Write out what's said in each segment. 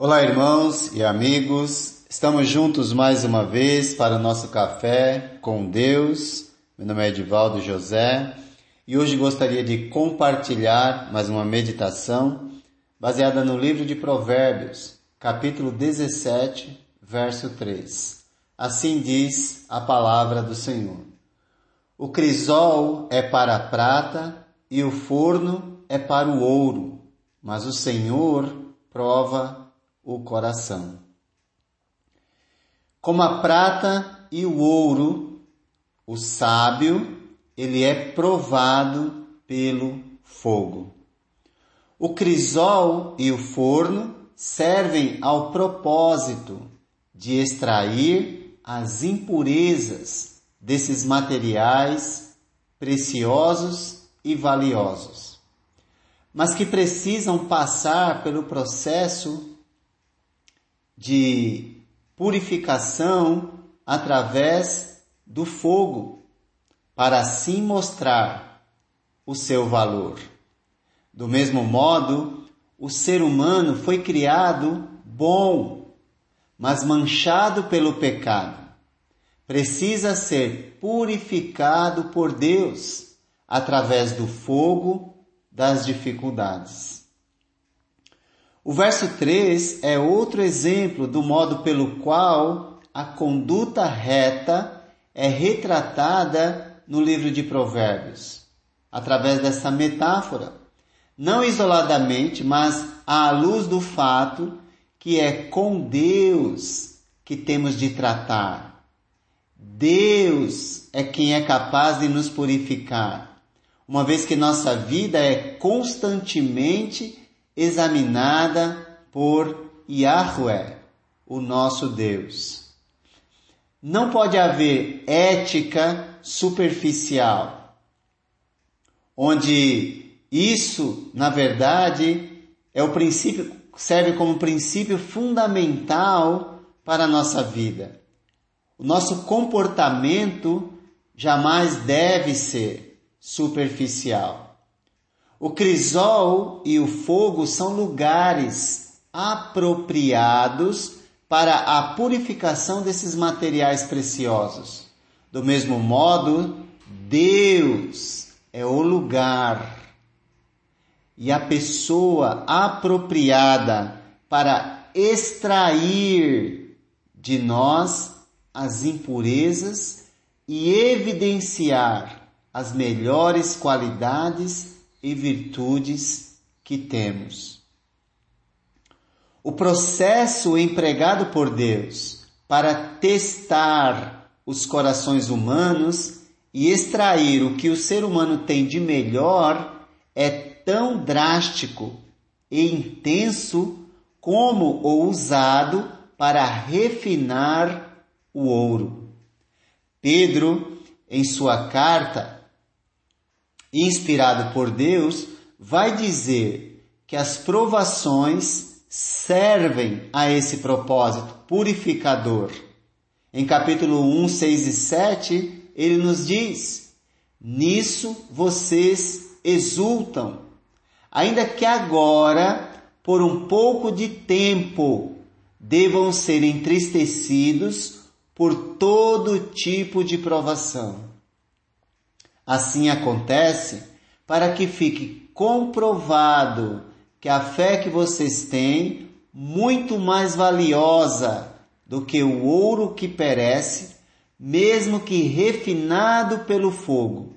Olá, irmãos e amigos. Estamos juntos mais uma vez para o nosso café com Deus. Meu nome é Edivaldo José e hoje gostaria de compartilhar mais uma meditação baseada no livro de Provérbios, capítulo 17, verso 3. Assim diz a palavra do Senhor: O crisol é para a prata e o forno é para o ouro, mas o Senhor prova o coração. Como a prata e o ouro, o sábio, ele é provado pelo fogo. O crisol e o forno servem ao propósito de extrair as impurezas desses materiais preciosos e valiosos, mas que precisam passar pelo processo de purificação através do fogo, para assim mostrar o seu valor. Do mesmo modo, o ser humano foi criado bom, mas manchado pelo pecado. Precisa ser purificado por Deus através do fogo das dificuldades. O verso 3 é outro exemplo do modo pelo qual a conduta reta é retratada no livro de Provérbios, através dessa metáfora, não isoladamente, mas à luz do fato que é com Deus que temos de tratar. Deus é quem é capaz de nos purificar, uma vez que nossa vida é constantemente examinada por Yahweh, o nosso Deus. Não pode haver ética superficial, onde isso, na verdade, é o princípio, serve como princípio fundamental para a nossa vida. O nosso comportamento jamais deve ser superficial. O crisol e o fogo são lugares apropriados para a purificação desses materiais preciosos. Do mesmo modo, Deus é o lugar e a pessoa apropriada para extrair de nós as impurezas e evidenciar as melhores qualidades e virtudes que temos. O processo empregado por Deus para testar os corações humanos e extrair o que o ser humano tem de melhor é tão drástico e intenso como o usado para refinar o ouro. Pedro, em sua carta, inspirado por Deus, vai dizer que as provações servem a esse propósito purificador. Em capítulo 1, 6 e 7, ele nos diz: Nisso vocês exultam, ainda que agora, por um pouco de tempo, devam ser entristecidos por todo tipo de provação Assim acontece para que fique comprovado que a fé que vocês têm muito mais valiosa do que o ouro que perece, mesmo que refinado pelo fogo,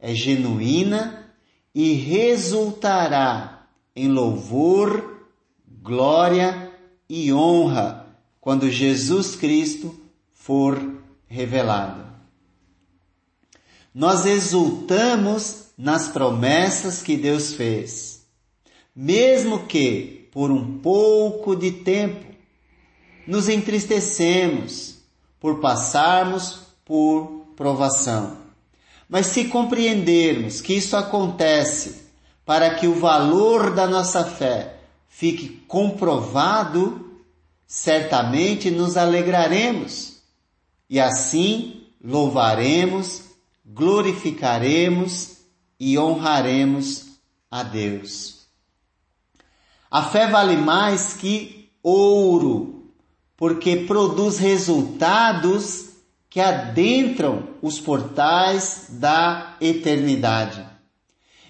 é genuína e resultará em louvor, glória e honra quando Jesus Cristo for revelado. Nós exultamos nas promessas que Deus fez, mesmo que por um pouco de tempo. nos entristecemos por passarmos por provação. Mas se compreendermos que isso acontece para que o valor da nossa fé fique comprovado, certamente nos alegraremos e assim louvaremos, glorificaremos e honraremos a Deus. A fé vale mais que ouro, porque produz resultados que adentram os portais da eternidade.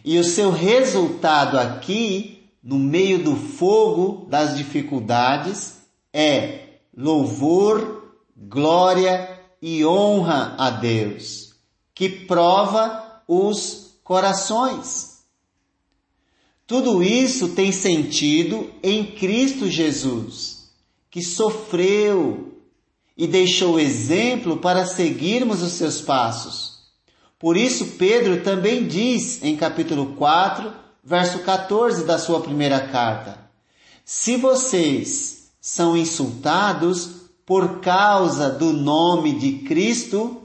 E o seu resultado aqui, no meio do fogo das dificuldades, é louvor, glória e honra a Deus, que prova os corações. Tudo isso tem sentido em Cristo Jesus, que sofreu e deixou exemplo para seguirmos os seus passos. Por isso, Pedro também diz em capítulo 4, verso 14 da sua primeira carta: Se vocês são insultados por causa do nome de Cristo,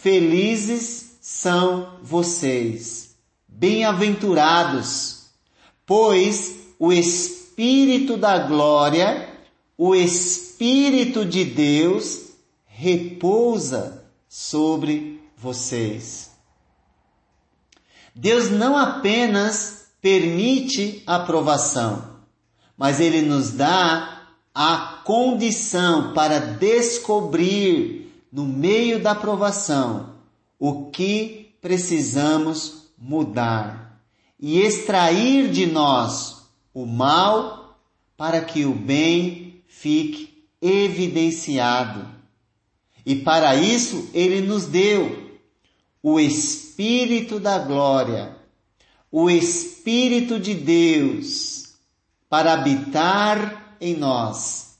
felizes são vocês, bem-aventurados, pois o Espírito da glória, o Espírito de Deus repousa sobre vocês. Deus não apenas permite a provação, mas Ele nos dá a condição para descobrir no meio da provação o que precisamos mudar e extrair de nós o mal para que o bem fique evidenciado. E para isso ele nos deu o Espírito da glória, o Espírito de Deus para habitar em nós.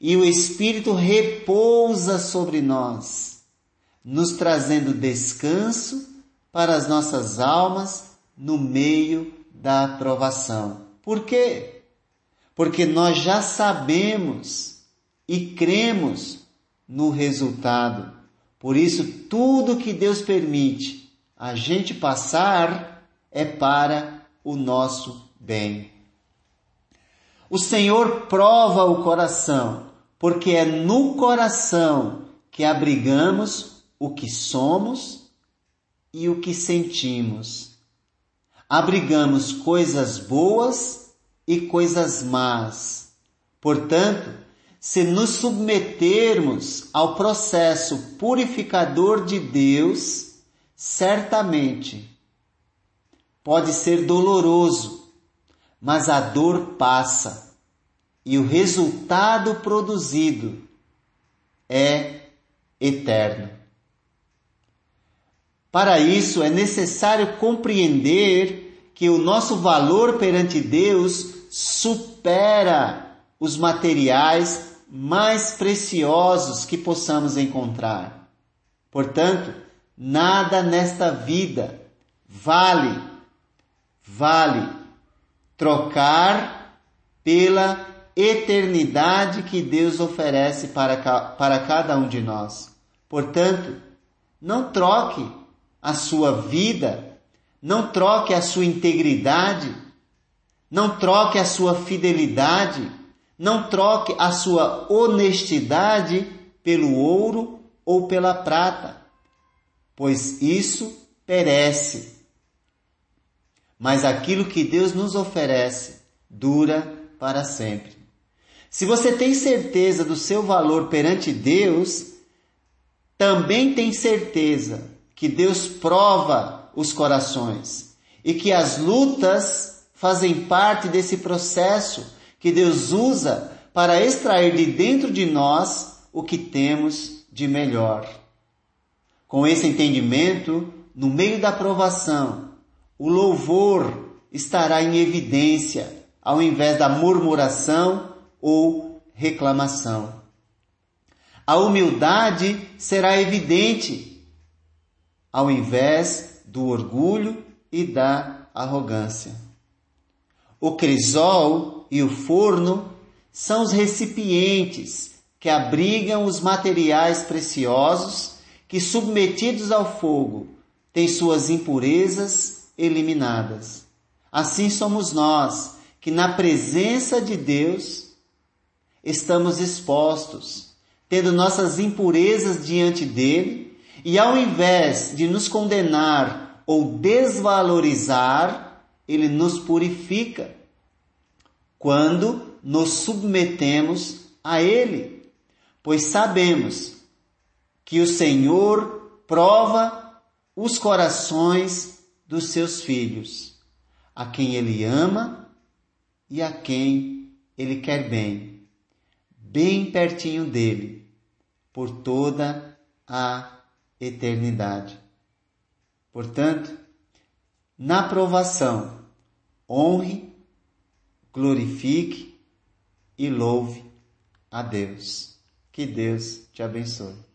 E o Espírito repousa sobre nós, nos trazendo descanso para as nossas almas no meio da provação. Por quê? Porque nós já sabemos e cremos no resultado. Por isso, tudo que Deus permite a gente passar é para o nosso bem. O Senhor prova o coração, porque é no coração que abrigamos o que somos e o que sentimos. Abrigamos coisas boas e coisas más. Portanto, se nos submetermos ao processo purificador de Deus, certamente pode ser doloroso, mas a dor passa e o resultado produzido é eterno. Para isso é necessário compreender que o nosso valor perante Deus supera os materiais mais preciosos que possamos encontrar. Portanto, nada nesta vida vale, vale trocar pela eternidade que Deus oferece para, para cada um de nós. Portanto, não troque a sua vida, não troque a sua integridade, não troque a sua fidelidade não troque a sua honestidade pelo ouro ou pela prata, pois isso perece. Mas aquilo que Deus nos oferece dura para sempre. Se você tem certeza do seu valor perante Deus, também tem certeza que Deus prova os corações e que as lutas fazem parte desse processo que Deus usa para extrair de dentro de nós o que temos de melhor. Com esse entendimento, no meio da provação, o louvor estará em evidência, ao invés da murmuração ou reclamação. A humildade será evidente, ao invés do orgulho e da arrogância. O crisol e o forno são os recipientes que abrigam os materiais preciosos que, submetidos ao fogo, têm suas impurezas eliminadas. Assim somos nós, que na presença de Deus estamos expostos, tendo nossas impurezas diante dele, e ao invés de nos condenar ou desvalorizar, ele nos purifica quando nos submetemos a ele, pois sabemos que o Senhor prova os corações dos seus filhos, a quem ele ama e a quem ele quer bem, bem pertinho dele, por toda a eternidade. Portanto, na provação, honre, glorifique e louve a Deus. Que Deus te abençoe.